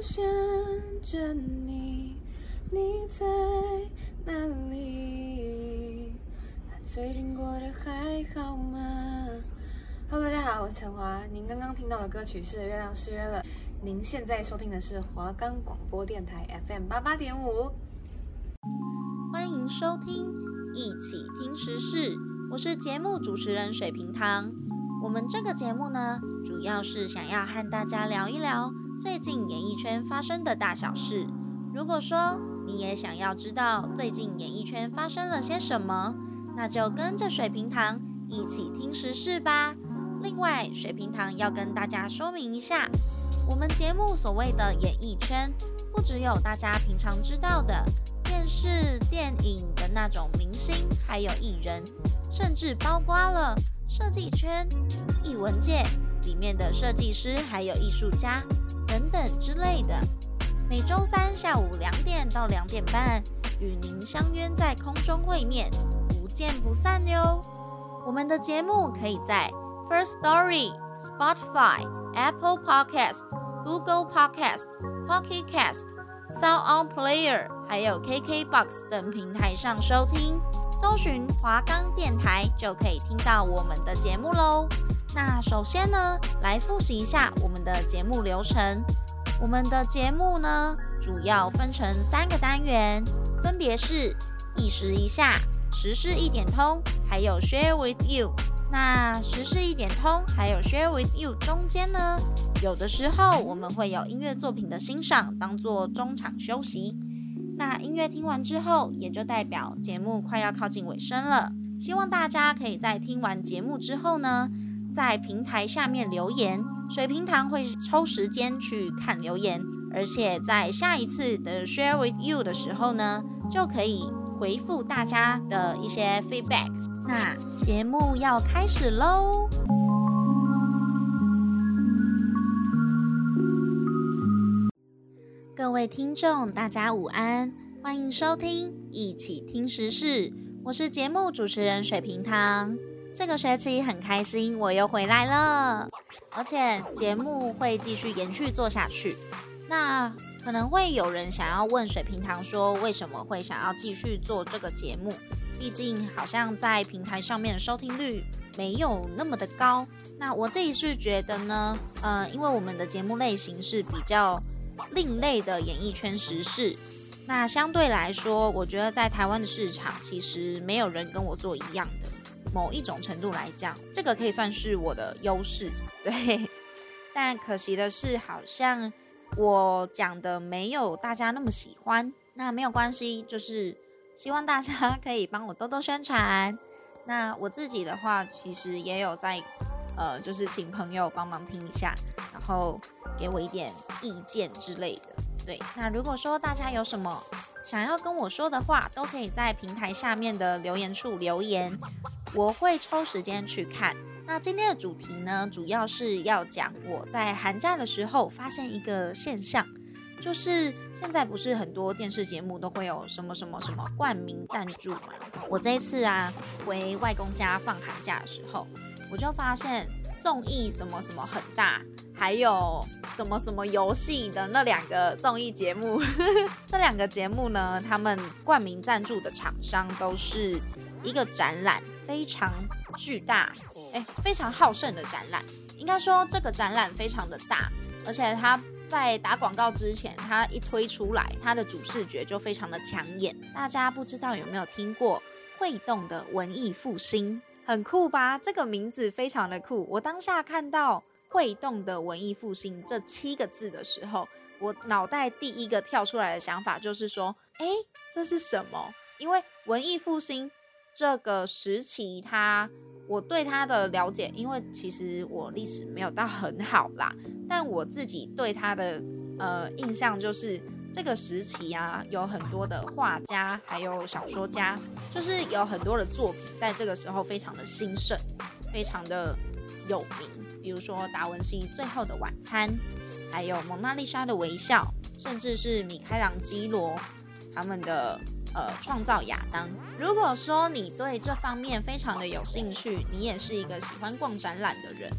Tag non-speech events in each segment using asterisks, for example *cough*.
想着你，你在哪里？最近过得还好吗？Hello，大家好，我是陈华。您刚刚听到的歌曲是《月亮失约了》。您现在收听的是华冈广播电台 FM 八八点五。欢迎收听一起听时事，我是节目主持人水瓶糖。我们这个节目呢，主要是想要和大家聊一聊最近演艺圈发生的大小事。如果说你也想要知道最近演艺圈发生了些什么，那就跟着水瓶糖一起听时事吧。另外，水瓶糖要跟大家说明一下，我们节目所谓的演艺圈，不只有大家平常知道的电视、电影的那种明星，还有艺人，甚至包括了。设计圈、艺文界里面的设计师，还有艺术家等等之类的，每周三下午两点到两点半，与您相约在空中会面，不见不散哟。我们的节目可以在 First Story、Spotify、Apple Podcast、Google Podcast、Pocket Cast、Sound On Player，还有 KKBox 等平台上收听。搜寻华冈电台就可以听到我们的节目喽。那首先呢，来复习一下我们的节目流程。我们的节目呢，主要分成三个单元，分别是一时一下、时事一点通，还有 Share with You。那时事一点通还有 Share with You 中间呢，有的时候我们会有音乐作品的欣赏，当做中场休息。那音乐听完之后，也就代表节目快要靠近尾声了。希望大家可以在听完节目之后呢，在平台下面留言，水瓶糖会抽时间去看留言，而且在下一次的 Share with You 的时候呢，就可以回复大家的一些 feedback。那节目要开始喽！各位听众，大家午安，欢迎收听一起听时事，我是节目主持人水瓶糖。这个学期很开心，我又回来了，而且节目会继续延续做下去。那可能会有人想要问水平堂说，为什么会想要继续做这个节目？毕竟好像在平台上面的收听率没有那么的高。那我自己是觉得呢，呃，因为我们的节目类型是比较。另类的演艺圈时事，那相对来说，我觉得在台湾的市场，其实没有人跟我做一样的。某一种程度来讲，这个可以算是我的优势，*laughs* 对。但可惜的是，好像我讲的没有大家那么喜欢。那没有关系，就是希望大家可以帮我多多宣传。那我自己的话，其实也有在，呃，就是请朋友帮忙听一下，然后。给我一点意见之类的，对。那如果说大家有什么想要跟我说的话，都可以在平台下面的留言处留言，我会抽时间去看。那今天的主题呢，主要是要讲我在寒假的时候发现一个现象，就是现在不是很多电视节目都会有什么什么什么冠名赞助嘛？我这一次啊回外公家放寒假的时候，我就发现。综艺什么什么很大，还有什么什么游戏的那两个综艺节目，*laughs* 这两个节目呢，他们冠名赞助的厂商都是一个展览，非常巨大，哎，非常好胜的展览。应该说这个展览非常的大，而且它在打广告之前，它一推出来，它的主视觉就非常的抢眼。大家不知道有没有听过会动的文艺复兴？很酷吧？这个名字非常的酷。我当下看到“会动的文艺复兴”这七个字的时候，我脑袋第一个跳出来的想法就是说：“哎，这是什么？”因为文艺复兴这个时期它，它我对它的了解，因为其实我历史没有到很好啦，但我自己对它的呃印象就是。这个时期啊，有很多的画家，还有小说家，就是有很多的作品，在这个时候非常的兴盛，非常的有名。比如说达文西《最后的晚餐》，还有蒙娜丽莎的微笑，甚至是米开朗基罗他们的呃创造亚当。如果说你对这方面非常的有兴趣，你也是一个喜欢逛展览的人，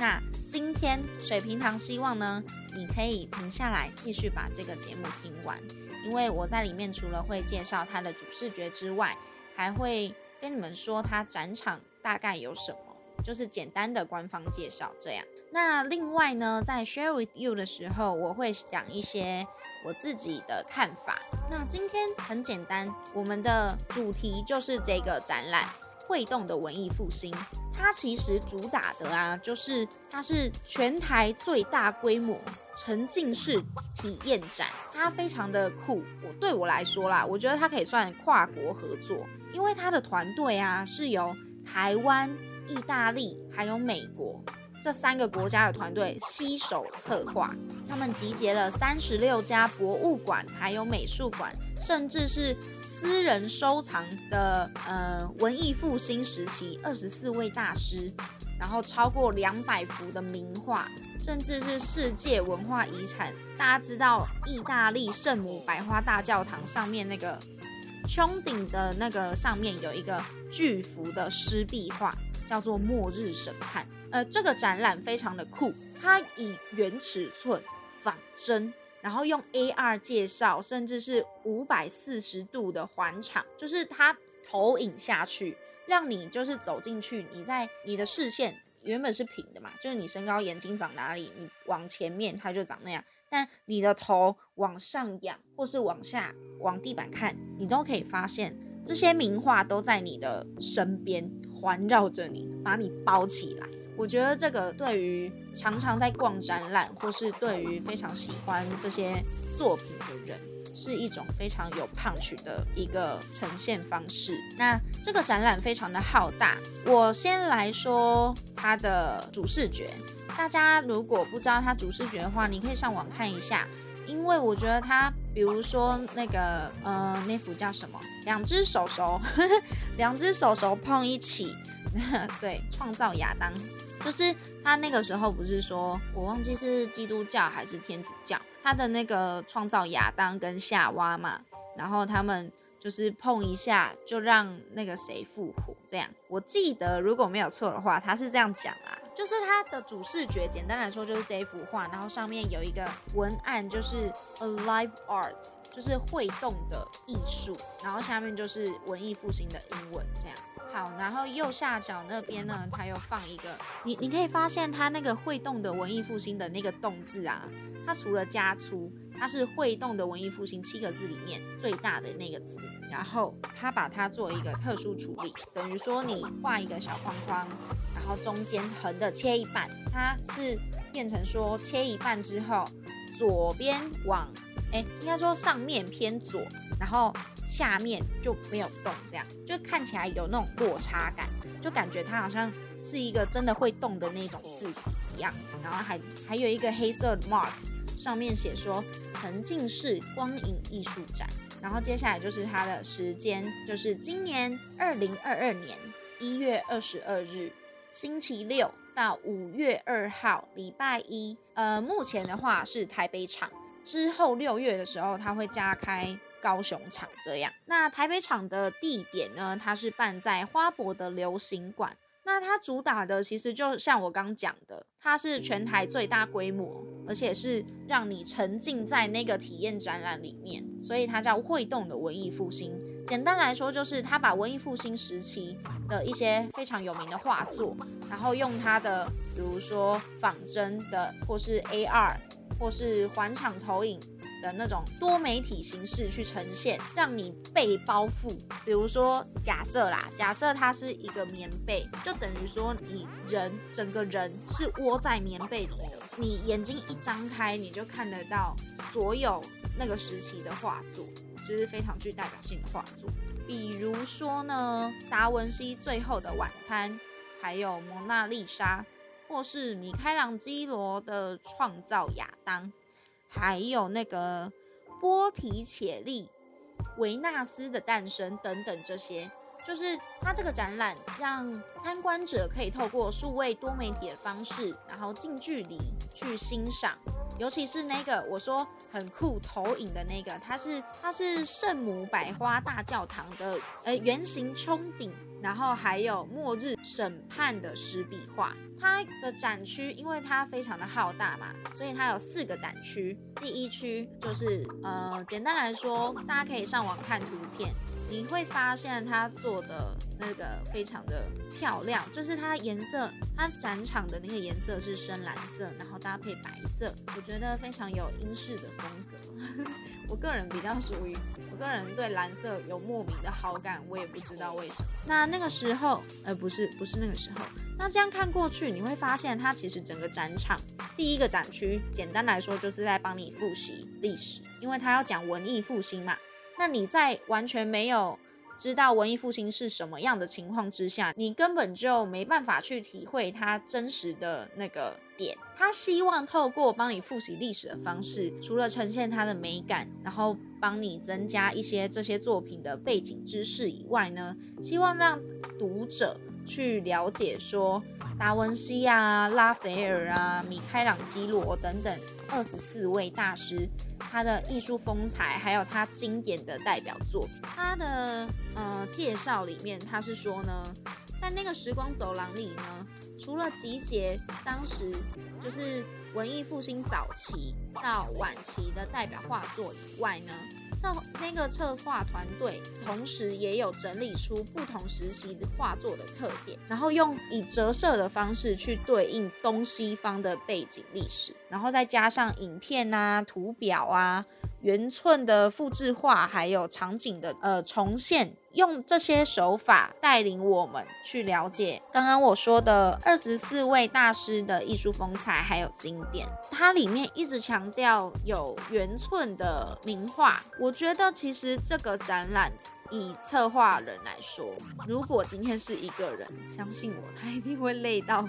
那今天水瓶糖希望呢，你可以停下来继续把这个节目听完，因为我在里面除了会介绍它的主视觉之外，还会跟你们说它展场大概有什么，就是简单的官方介绍这样。那另外呢，在 share with you 的时候，我会讲一些我自己的看法。那今天很简单，我们的主题就是这个展览——会动的文艺复兴。它其实主打的啊，就是它是全台最大规模沉浸式体验展，它非常的酷。我对我来说啦，我觉得它可以算跨国合作，因为他的团队啊是由台湾、意大利还有美国。这三个国家的团队携手策划，他们集结了三十六家博物馆，还有美术馆，甚至是私人收藏的呃文艺复兴时期二十四位大师，然后超过两百幅的名画，甚至是世界文化遗产。大家知道意大利圣母百花大教堂上面那个穹顶的那个上面有一个巨幅的湿壁画，叫做《末日审判》。呃，这个展览非常的酷，它以原尺寸仿真，然后用 AR 介绍，甚至是五百四十度的环场，就是它投影下去，让你就是走进去，你在你的视线原本是平的嘛，就是你身高眼睛长哪里，你往前面它就长那样，但你的头往上仰或是往下往地板看，你都可以发现这些名画都在你的身边环绕着你，把你包起来。我觉得这个对于常常在逛展览，或是对于非常喜欢这些作品的人，是一种非常有碰触的一个呈现方式。那这个展览非常的浩大，我先来说它的主视觉。大家如果不知道它主视觉的话，你可以上网看一下，因为我觉得它，比如说那个，呃，那幅叫什么？两只手手，*laughs* 两只手手碰一起，*laughs* 对，创造亚当。就是他那个时候不是说，我忘记是基督教还是天主教，他的那个创造亚当跟夏娃嘛，然后他们就是碰一下就让那个谁复活，这样。我记得如果没有错的话，他是这样讲啊，就是它的主视觉，简单来说就是这一幅画，然后上面有一个文案，就是 Alive Art，就是会动的艺术，然后下面就是文艺复兴的英文这样。好，然后右下角那边呢，它又放一个，你你可以发现它那个会动的文艺复兴的那个动字啊，它除了加粗，它是会动的文艺复兴七个字里面最大的那个字，然后它把它做一个特殊处理，等于说你画一个小框框，然后中间横的切一半，它是变成说切一半之后，左边往，哎，应该说上面偏左。然后下面就没有动，这样就看起来有那种落差感，就感觉它好像是一个真的会动的那种字体一样。然后还还有一个黑色 mark，上面写说沉浸式光影艺术展。然后接下来就是它的时间，就是今年二零二二年一月二十二日星期六到五月二号礼拜一。呃，目前的话是台北场，之后六月的时候它会加开。高雄场这样，那台北场的地点呢？它是办在花博的流行馆。那它主打的其实就像我刚讲的，它是全台最大规模，而且是让你沉浸在那个体验展览里面，所以它叫会动的文艺复兴。简单来说，就是他把文艺复兴时期的一些非常有名的画作，然后用它的，比如说仿真的，或是 AR，或是环场投影。的那种多媒体形式去呈现，让你被包覆。比如说，假设啦，假设它是一个棉被，就等于说你人整个人是窝在棉被里的。你眼睛一张开，你就看得到所有那个时期的画作，就是非常具代表性的画作。比如说呢，达文西《最后的晚餐》，还有《蒙娜丽莎》，或是米开朗基罗的《创造亚当》。还有那个波提切利、维纳斯的诞生等等，这些就是它这个展览让参观者可以透过数位多媒体的方式，然后近距离去欣赏。尤其是那个我说很酷投影的那个，它是它是圣母百花大教堂的呃圆形穹顶。然后还有末日审判的石笔画。它的展区因为它非常的浩大嘛，所以它有四个展区。第一区就是呃，简单来说，大家可以上网看图片。你会发现它做的那个非常的漂亮，就是它颜色，它展场的那个颜色是深蓝色，然后搭配白色，我觉得非常有英式的风格。*laughs* 我个人比较属于，我个人对蓝色有莫名的好感，我也不知道为什么。那那个时候，呃，不是，不是那个时候。那这样看过去，你会发现它其实整个展场第一个展区，简单来说就是在帮你复习历史，因为它要讲文艺复兴嘛。那你在完全没有知道文艺复兴是什么样的情况之下，你根本就没办法去体会它真实的那个点。他希望透过帮你复习历史的方式，除了呈现它的美感，然后帮你增加一些这些作品的背景知识以外呢，希望让读者去了解说。达文西啊，拉斐尔啊，米开朗基罗等等二十四位大师，他的艺术风采，还有他经典的代表作。他的呃介绍里面，他是说呢，在那个时光走廊里呢，除了集结当时就是文艺复兴早期到晚期的代表画作以外呢。那那个策划团队同时也有整理出不同时期的画作的特点，然后用以折射的方式去对应东西方的背景历史，然后再加上影片啊、图表啊。原寸的复制画，还有场景的呃重现，用这些手法带领我们去了解刚刚我说的二十四位大师的艺术风采还有经典。它里面一直强调有原寸的名画，我觉得其实这个展览以策划人来说，如果今天是一个人，相信我，他一定会累到，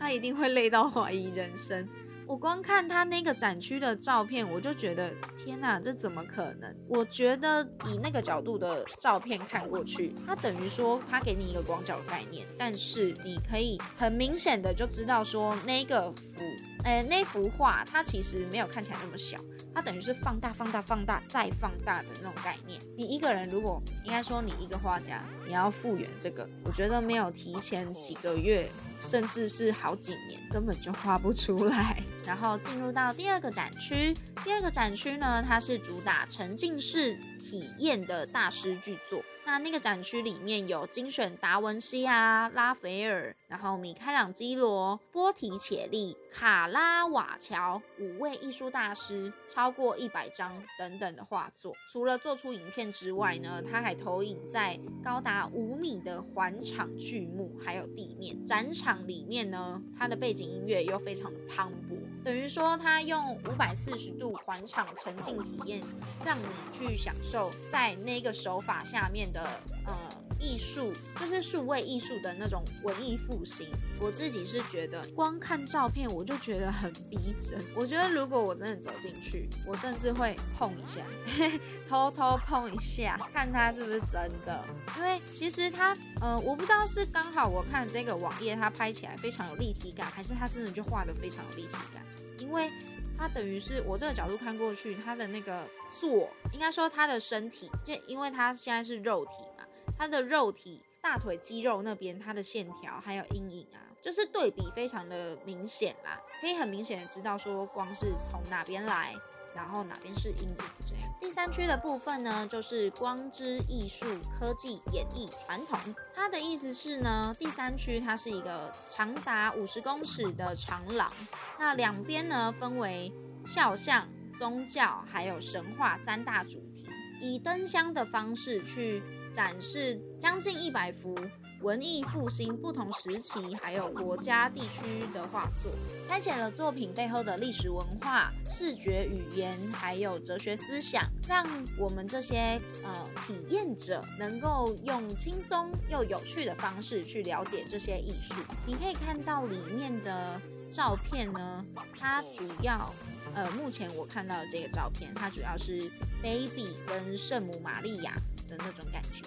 他一定会累到怀疑人生。我光看他那个展区的照片，我就觉得天哪，这怎么可能？我觉得以那个角度的照片看过去，它等于说它给你一个广角的概念，但是你可以很明显的就知道说那个幅，呃，那幅画它其实没有看起来那么小，它等于是放大、放大、放大再放大的那种概念。你一个人如果应该说你一个画家，你要复原这个，我觉得没有提前几个月。甚至是好几年根本就画不出来。*laughs* 然后进入到第二个展区，第二个展区呢，它是主打沉浸式体验的大师巨作。那那个展区里面有精选达文西啊、拉斐尔，然后米开朗基罗、波提切利、卡拉瓦乔五位艺术大师，超过一百张等等的画作。除了做出影片之外呢，他还投影在高达五米的环场巨幕，还有地面。展场里面呢，它的背景音乐又非常的磅礴，等于说他用五百四十度环场沉浸体验，让你去享受在那个手法下面的呃艺术，就是数位艺术的那种文艺复兴。我自己是觉得，光看照片我就觉得很逼真。我觉得如果我真的走进去，我甚至会碰一下，*laughs* 偷偷碰一下，看它是不是真的。因为其实它，呃，我不知道是刚好我看这个网页它拍起来非常有立体感，还是它真的就画得非常有立体感。因为它等于是我这个角度看过去，它的那个坐，应该说它的身体，就因为它现在是肉体嘛，它的肉体大腿肌肉那边，它的线条还有阴影啊，就是对比非常的明显啦，可以很明显的知道说光是从哪边来。然后哪边是阴影？这样。第三区的部分呢，就是光之艺术科技演绎传统。它的意思是呢，第三区它是一个长达五十公尺的长廊，那两边呢分为肖像、宗教还有神话三大主题，以灯箱的方式去展示将近一百幅。文艺复兴不同时期还有国家地区的画作，拆解了作品背后的历史文化、视觉语言，还有哲学思想，让我们这些呃体验者能够用轻松又有趣的方式去了解这些艺术。你可以看到里面的照片呢，它主要呃目前我看到的这个照片，它主要是 baby 跟圣母玛利亚的那种感觉，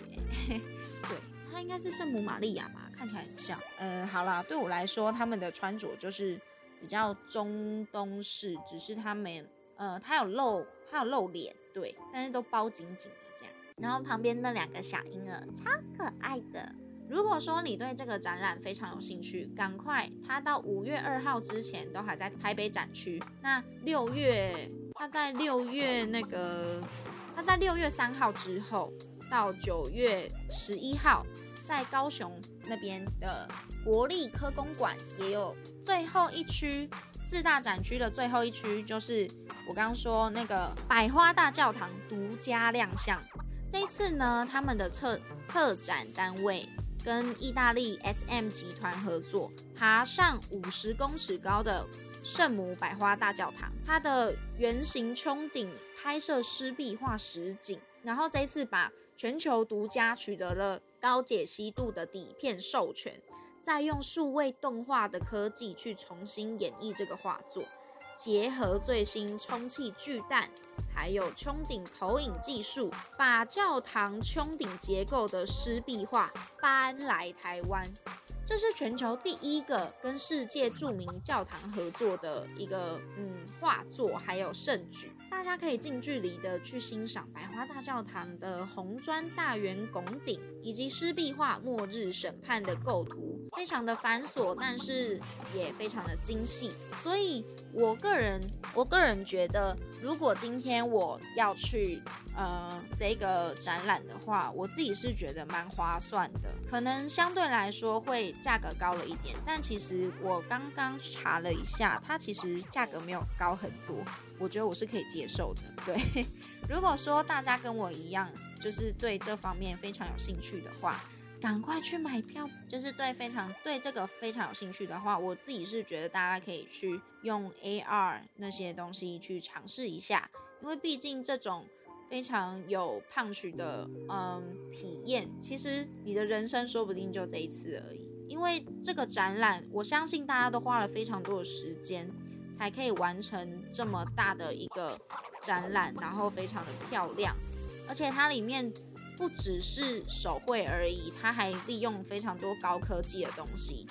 *laughs* 对。应该是圣母玛利亚嘛，看起来很像。嗯，好啦，对我来说，他们的穿着就是比较中东式，只是他们，呃，他有露，他有露脸，对，但是都包紧紧的这样。然后旁边那两个小婴儿超可爱的，如果说你对这个展览非常有兴趣，赶快，它到五月二号之前都还在台北展区。那六月，它在六月那个，它在六月三号之后到九月十一号，在高雄那边的国立科工馆也有最后一区，四大展区的最后一区就是我刚刚说那个百花大教堂独家亮相。这一次呢，他们的策策展单位跟意大利 SM 集团合作，爬上五十公尺高的圣母百花大教堂，它的圆形穹顶拍摄湿壁画实景，然后这一次把全球独家取得了高解析度的底片授权，再用数位动画的科技去重新演绎这个画作，结合最新充气巨蛋。还有穹顶投影技术，把教堂穹顶结构的湿壁画搬来台湾。这是全球第一个跟世界著名教堂合作的一个嗯画作，还有圣举。大家可以近距离的去欣赏百花大教堂的红砖大圆拱顶，以及湿壁画《末日审判》的构图，非常的繁琐，但是也非常的精细。所以，我个人，我个人觉得，如果今天我要去呃这个展览的话，我自己是觉得蛮划算的，可能相对来说会价格高了一点，但其实我刚刚查了一下，它其实价格没有高很多。我觉得我是可以接受的。*laughs* 对，如果说大家跟我一样，就是对这方面非常有兴趣的话，赶快去买票。就是对非常对这个非常有兴趣的话，我自己是觉得大家可以去用 AR 那些东西去尝试一下，因为毕竟这种非常有 punch 的嗯体验，其实你的人生说不定就这一次而已。因为这个展览，我相信大家都花了非常多的时间。才可以完成这么大的一个展览，然后非常的漂亮，而且它里面不只是手绘而已，它还利用非常多高科技的东西，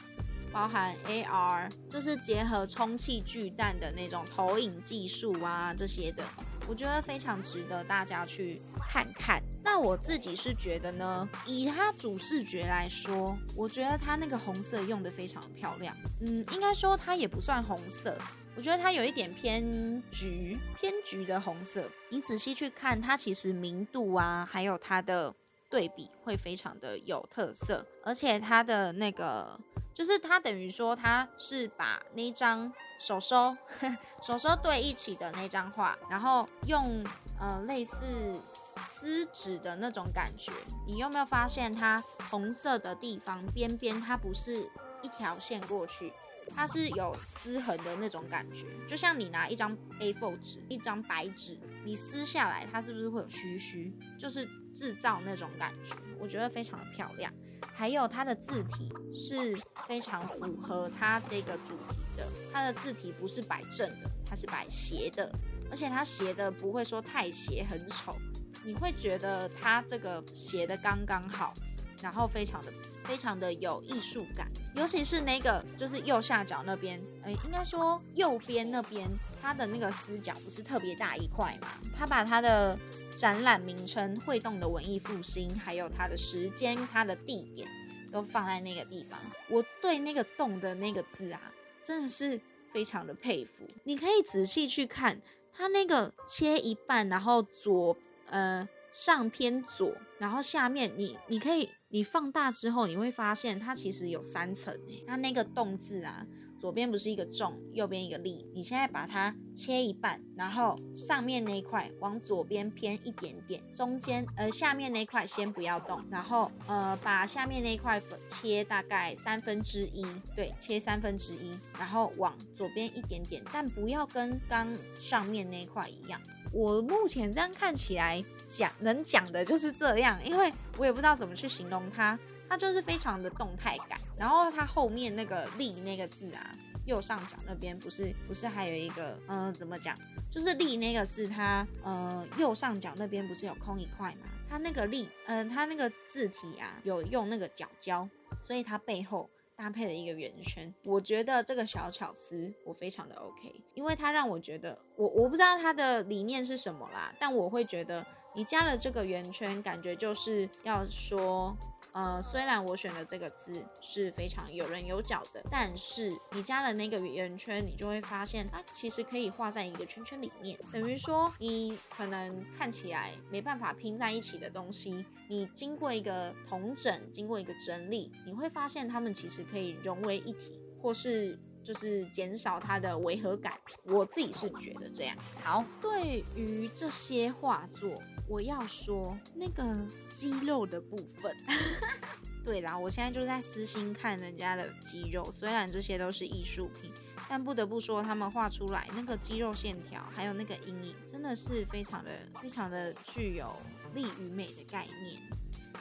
包含 AR，就是结合充气巨蛋的那种投影技术啊这些的，我觉得非常值得大家去看看。那我自己是觉得呢，以它主视觉来说，我觉得它那个红色用得非常漂亮，嗯，应该说它也不算红色。我觉得它有一点偏橘，偏橘的红色。你仔细去看，它其实明度啊，还有它的对比会非常的有特色。而且它的那个，就是它等于说它是把那张手收 *laughs* 手收对一起的那张画，然后用呃类似撕纸的那种感觉。你有没有发现它红色的地方边边它不是一条线过去？它是有撕痕的那种感觉，就像你拿一张 A4 纸，一张白纸，你撕下来，它是不是会有虚虚？就是制造那种感觉，我觉得非常的漂亮。还有它的字体是非常符合它这个主题的，它的字体不是摆正的，它是摆斜的，而且它斜的不会说太斜很丑，你会觉得它这个斜的刚刚好。然后非常的非常的有艺术感，尤其是那个就是右下角那边，哎，应该说右边那边，它的那个死角不是特别大一块嘛？它把它的展览名称“会动的文艺复兴”，还有它的时间、它的地点都放在那个地方。我对那个“动”的那个字啊，真的是非常的佩服。你可以仔细去看它那个切一半，然后左呃上偏左，然后下面你你可以。你放大之后，你会发现它其实有三层诶。它那个“动”字啊，左边不是一个“重”，右边一个“力”。你现在把它切一半，然后上面那一块往左边偏一点点，中间呃下面那一块先不要动，然后呃把下面那一块切大概三分之一，对，切三分之一，然后往左边一点点，但不要跟刚上面那一块一样。我目前这样看起来讲能讲的就是这样，因为我也不知道怎么去形容它，它就是非常的动态感。然后它后面那个“立”那个字啊，右上角那边不是不是还有一个嗯、怎么讲？就是“立”那个字，它呃右上角那边不是有空一块吗？它那个“立”嗯、呃，它那个字体啊有用那个角胶，所以它背后。搭配了一个圆圈，我觉得这个小巧思我非常的 OK，因为它让我觉得我我不知道它的理念是什么啦，但我会觉得你加了这个圆圈，感觉就是要说，呃，虽然我选的这个字是非常有棱有角的，但是你加了那个圆圈，你就会发现它其实可以画在一个圈圈里面，等于说你可能看起来没办法拼在一起的东西，你经过一个统整，经过一个整理，你会发现它们其实可以融为一体，或是。就是减少它的违和感，我自己是觉得这样。好，对于这些画作，我要说那个肌肉的部分。*laughs* 对啦，我现在就在私心看人家的肌肉，虽然这些都是艺术品，但不得不说，他们画出来那个肌肉线条，还有那个阴影，真的是非常的、非常的具有力与美的概念。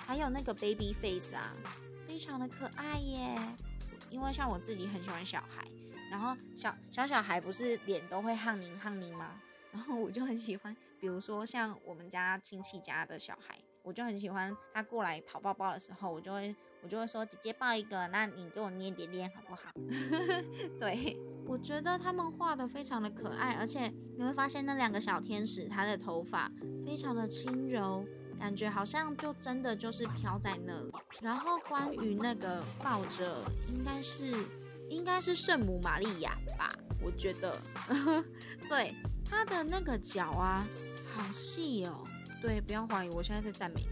还有那个 baby face 啊，非常的可爱耶。因为像我自己很喜欢小孩，然后小小小孩不是脸都会夯拧夯拧吗？然后我就很喜欢，比如说像我们家亲戚家的小孩，我就很喜欢他过来讨抱抱的时候，我就会我就会说姐姐抱一个，那你给我捏点点好不好？*laughs* 对，我觉得他们画的非常的可爱，而且你会发现那两个小天使他的头发非常的轻柔。感觉好像就真的就是飘在那里。然后关于那个抱着，应该是应该是圣母玛利亚吧？我觉得，*laughs* 对，他的那个脚啊，好细哦。对，不要怀疑，我现在在赞美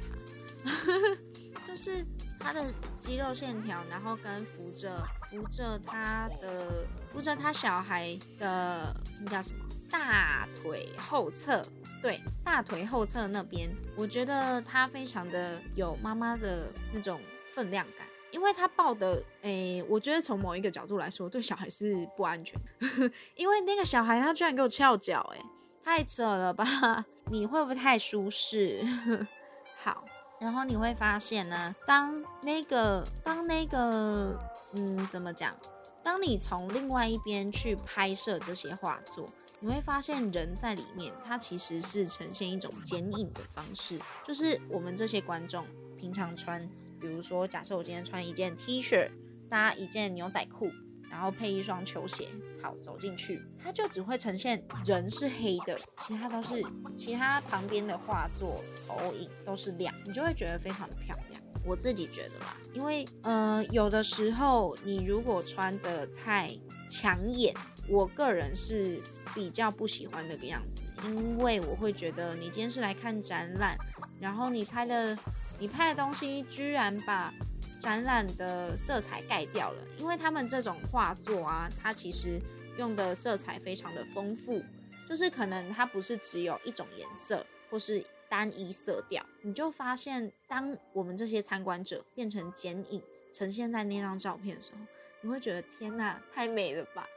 他，*laughs* 就是他的肌肉线条，然后跟扶着扶着他的扶着他小孩的那叫什么大腿后侧。对，大腿后侧那边，我觉得他非常的有妈妈的那种分量感，因为他抱的，诶，我觉得从某一个角度来说，对小孩是不安全，*laughs* 因为那个小孩他居然给我翘脚，诶，太扯了吧？你会不会太舒适？*laughs* 好，然后你会发现呢，当那个，当那个，嗯，怎么讲？当你从另外一边去拍摄这些画作。你会发现人在里面，它其实是呈现一种剪影的方式，就是我们这些观众平常穿，比如说，假设我今天穿一件 T 恤，搭一件牛仔裤，然后配一双球鞋，好走进去，它就只会呈现人是黑的，其他都是其他旁边的画作投影都是亮，你就会觉得非常的漂亮。我自己觉得啦，因为呃，有的时候你如果穿得太抢眼，我个人是。比较不喜欢那个样子，因为我会觉得你今天是来看展览，然后你拍的你拍的东西居然把展览的色彩盖掉了。因为他们这种画作啊，它其实用的色彩非常的丰富，就是可能它不是只有一种颜色或是单一色调，你就发现当我们这些参观者变成剪影呈现在那张照片的时候，你会觉得天哪，太美了吧！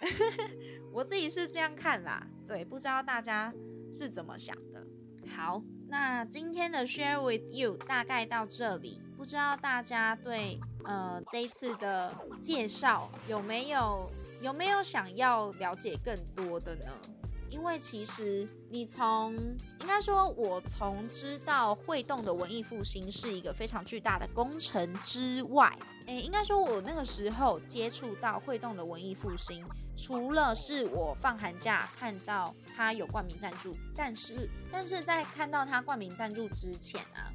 *laughs* 我自己是这样看啦，对，不知道大家是怎么想的。好，那今天的 Share with you 大概到这里，不知道大家对呃这一次的介绍有没有有没有想要了解更多的呢？因为其实你从应该说，我从知道会动的文艺复兴是一个非常巨大的工程之外，诶，应该说我那个时候接触到会动的文艺复兴。除了是我放寒假看到他有冠名赞助，但是但是在看到他冠名赞助之前啊，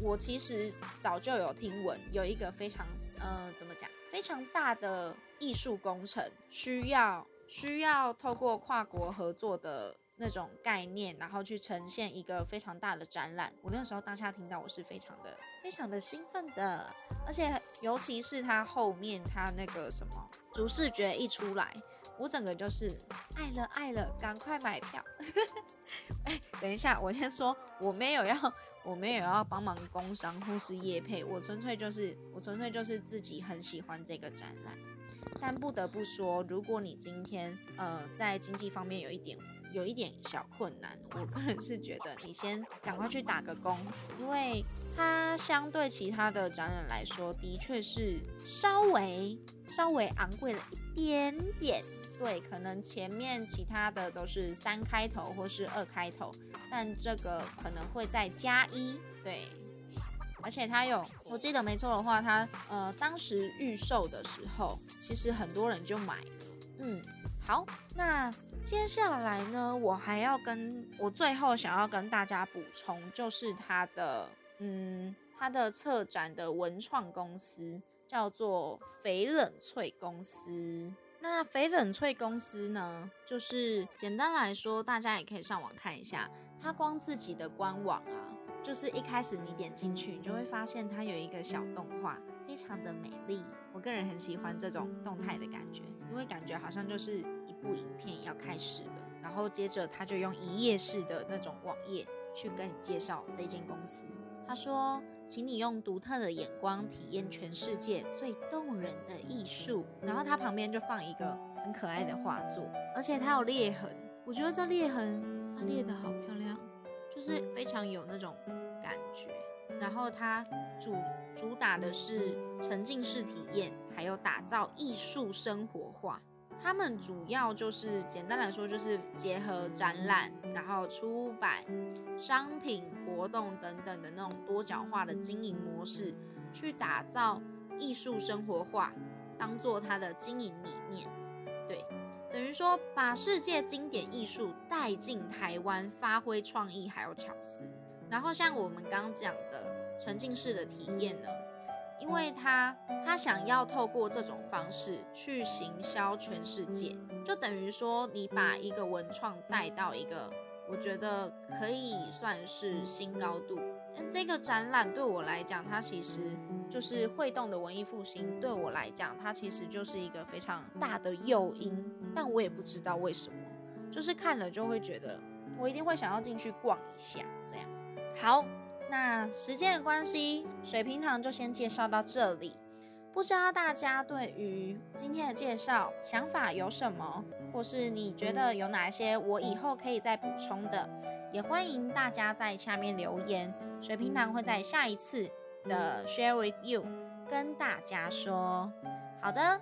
我其实早就有听闻有一个非常呃怎么讲非常大的艺术工程，需要需要透过跨国合作的那种概念，然后去呈现一个非常大的展览。我那个时候当下听到，我是非常的非常的兴奋的，而且尤其是他后面他那个什么主视觉一出来。我整个就是爱了爱了，赶快买票！*laughs* 哎，等一下，我先说，我没有要，我没有要帮忙工商或是业配，我纯粹就是，我纯粹就是自己很喜欢这个展览。但不得不说，如果你今天呃在经济方面有一点有一点小困难，我个人是觉得你先赶快去打个工，因为它相对其他的展览来说，的确是稍微稍微昂贵了一点点。对，可能前面其他的都是三开头或是二开头，但这个可能会再加一。对，而且它有，我记得没错的话，它呃当时预售的时候，其实很多人就买了。嗯，好，那接下来呢，我还要跟我最后想要跟大家补充，就是它的嗯。它的策展的文创公司叫做翡冷翠公司。那翡冷翠公司呢，就是简单来说，大家也可以上网看一下，它光自己的官网啊，就是一开始你点进去，你就会发现它有一个小动画，非常的美丽。我个人很喜欢这种动态的感觉，因为感觉好像就是一部影片要开始了。然后接着他就用一页式的那种网页去跟你介绍这间公司。他说：“请你用独特的眼光体验全世界最动人的艺术。”然后他旁边就放一个很可爱的画作，而且它有裂痕。我觉得这裂痕它裂得好漂亮，就是非常有那种感觉。然后它主主打的是沉浸式体验，还有打造艺术生活化。他们主要就是简单来说，就是结合展览，然后出版、商品活动等等的那种多角化的经营模式，去打造艺术生活化，当做它的经营理念。对，等于说把世界经典艺术带进台湾，发挥创意还有巧思。然后像我们刚刚讲的沉浸式的体验呢？因为他他想要透过这种方式去行销全世界，就等于说你把一个文创带到一个，我觉得可以算是新高度。嗯，这个展览对我来讲，它其实就是会动的文艺复兴。对我来讲，它其实就是一个非常大的诱因，但我也不知道为什么，就是看了就会觉得我一定会想要进去逛一下。这样好。那时间的关系，水瓶糖就先介绍到这里。不知道大家对于今天的介绍想法有什么，或是你觉得有哪一些我以后可以再补充的，也欢迎大家在下面留言。水瓶糖会在下一次的 Share with You 跟大家说。好的，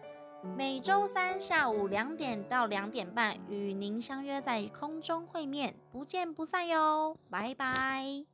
每周三下午两点到两点半与您相约在空中会面，不见不散哟，拜拜。